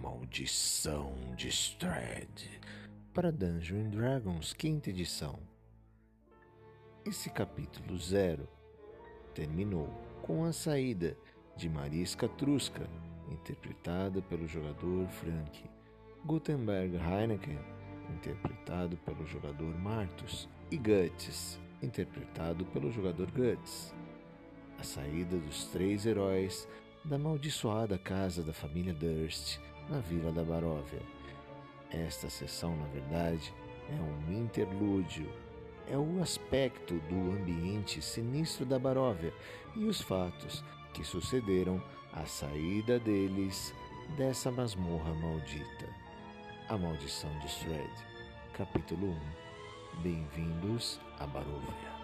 Maldição de Strad para Dungeons Dragons quinta edição. Esse capítulo zero terminou com a saída de Mariska Truska, interpretada pelo jogador Frank, Gutenberg Heineken, interpretado pelo jogador Martus, e Guts, interpretado pelo jogador Guts. A saída dos três heróis da amaldiçoada casa da família Durst na vila da Baróvia. Esta sessão, na verdade, é um interlúdio. É o aspecto do ambiente sinistro da Baróvia e os fatos que sucederam à saída deles dessa masmorra maldita. A Maldição de Shred, capítulo 1. Bem-vindos a Baróvia.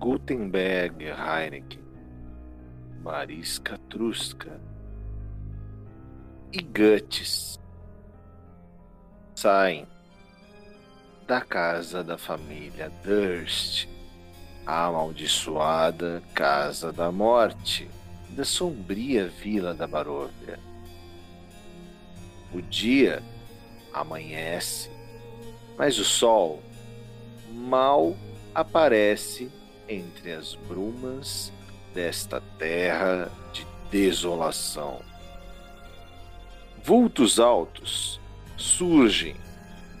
Gutenberg Heineken, Mariska Truska e Guts saem da casa da família Durst, a amaldiçoada Casa da Morte da sombria Vila da Baróvia. O dia amanhece, mas o sol mal aparece entre as brumas desta terra de desolação. Vultos altos surgem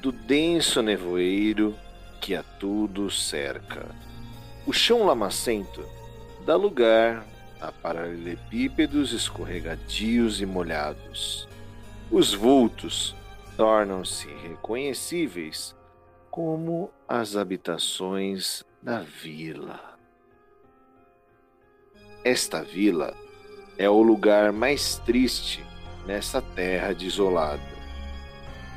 do denso nevoeiro que a tudo cerca. O chão lamacento dá lugar a paralelepípedos escorregadios e molhados. Os vultos tornam-se reconhecíveis como as habitações da vila. Esta vila é o lugar mais triste nessa terra desolada.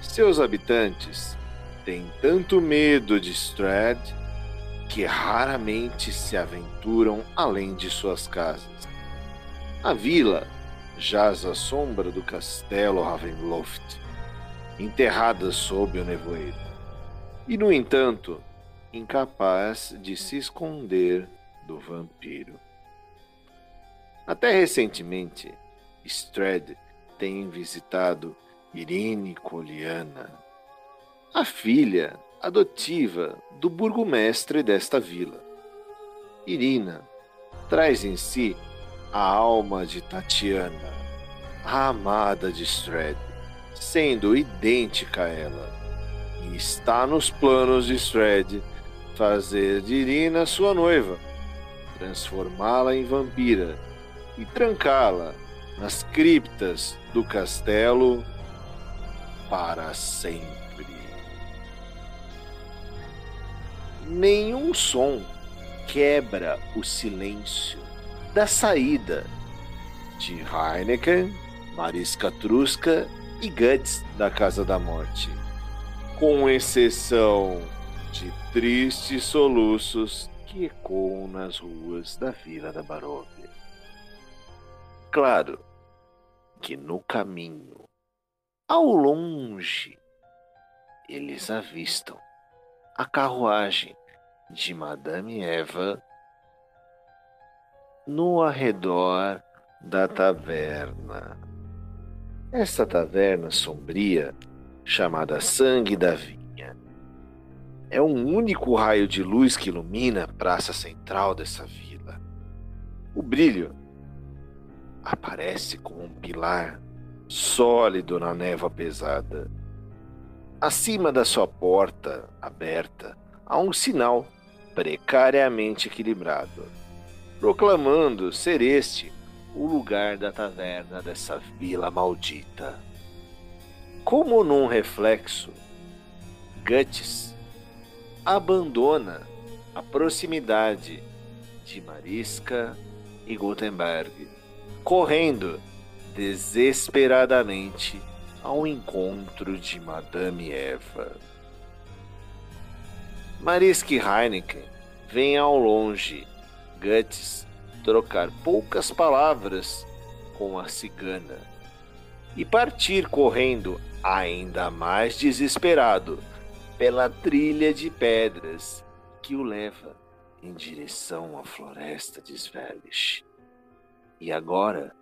Seus habitantes têm tanto medo de Strad que raramente se aventuram além de suas casas. A vila jaz à sombra do castelo Ravenloft, enterrada sob o nevoeiro. E, no entanto, incapaz de se esconder do vampiro. Até recentemente, Strad tem visitado Irene Coliana, a filha adotiva do burgomestre desta vila. Irina traz em si a alma de Tatiana, a amada de Strad, sendo idêntica a ela, está nos planos de Strad fazer de Irina sua noiva, transformá-la em vampira e trancá-la nas criptas do castelo para sempre. Nenhum som quebra o silêncio da saída de Heineken, Mariska Truska e Guts da Casa da Morte, com exceção de tristes soluços que ecoam nas ruas da Vila da Baróvia. Claro que no caminho, ao longe, eles avistam a carruagem de Madame Eva no arredor da taverna. Esta taverna sombria, chamada Sangue da Vida, é um único raio de luz que ilumina a praça central dessa vila. O brilho aparece como um pilar sólido na névoa pesada. Acima da sua porta aberta há um sinal precariamente equilibrado, proclamando ser este o lugar da taverna dessa vila maldita. Como num reflexo, Guts abandona a proximidade de Mariska e Gutenberg, correndo desesperadamente ao encontro de Madame Eva. Mariski Heineken vem ao longe, Guts trocar poucas palavras com a cigana e partir correndo ainda mais desesperado pela trilha de pedras que o leva em direção à floresta de Svelish. E agora,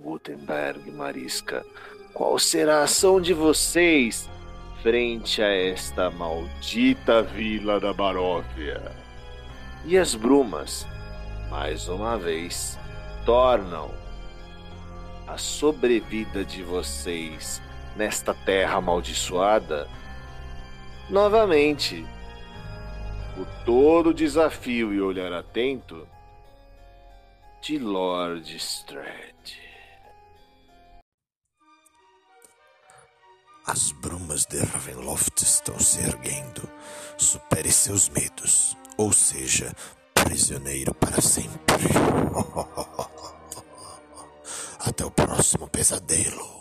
Gutenberg Marisca, qual será a ação de vocês frente a esta maldita vila da Baróvia? E as brumas, mais uma vez, tornam a sobrevida de vocês nesta terra amaldiçoada novamente o todo desafio e olhar atento de Lord Strad. As brumas de Ravenloft estão se erguendo. Supere seus medos, ou seja, prisioneiro para sempre. Até o próximo pesadelo.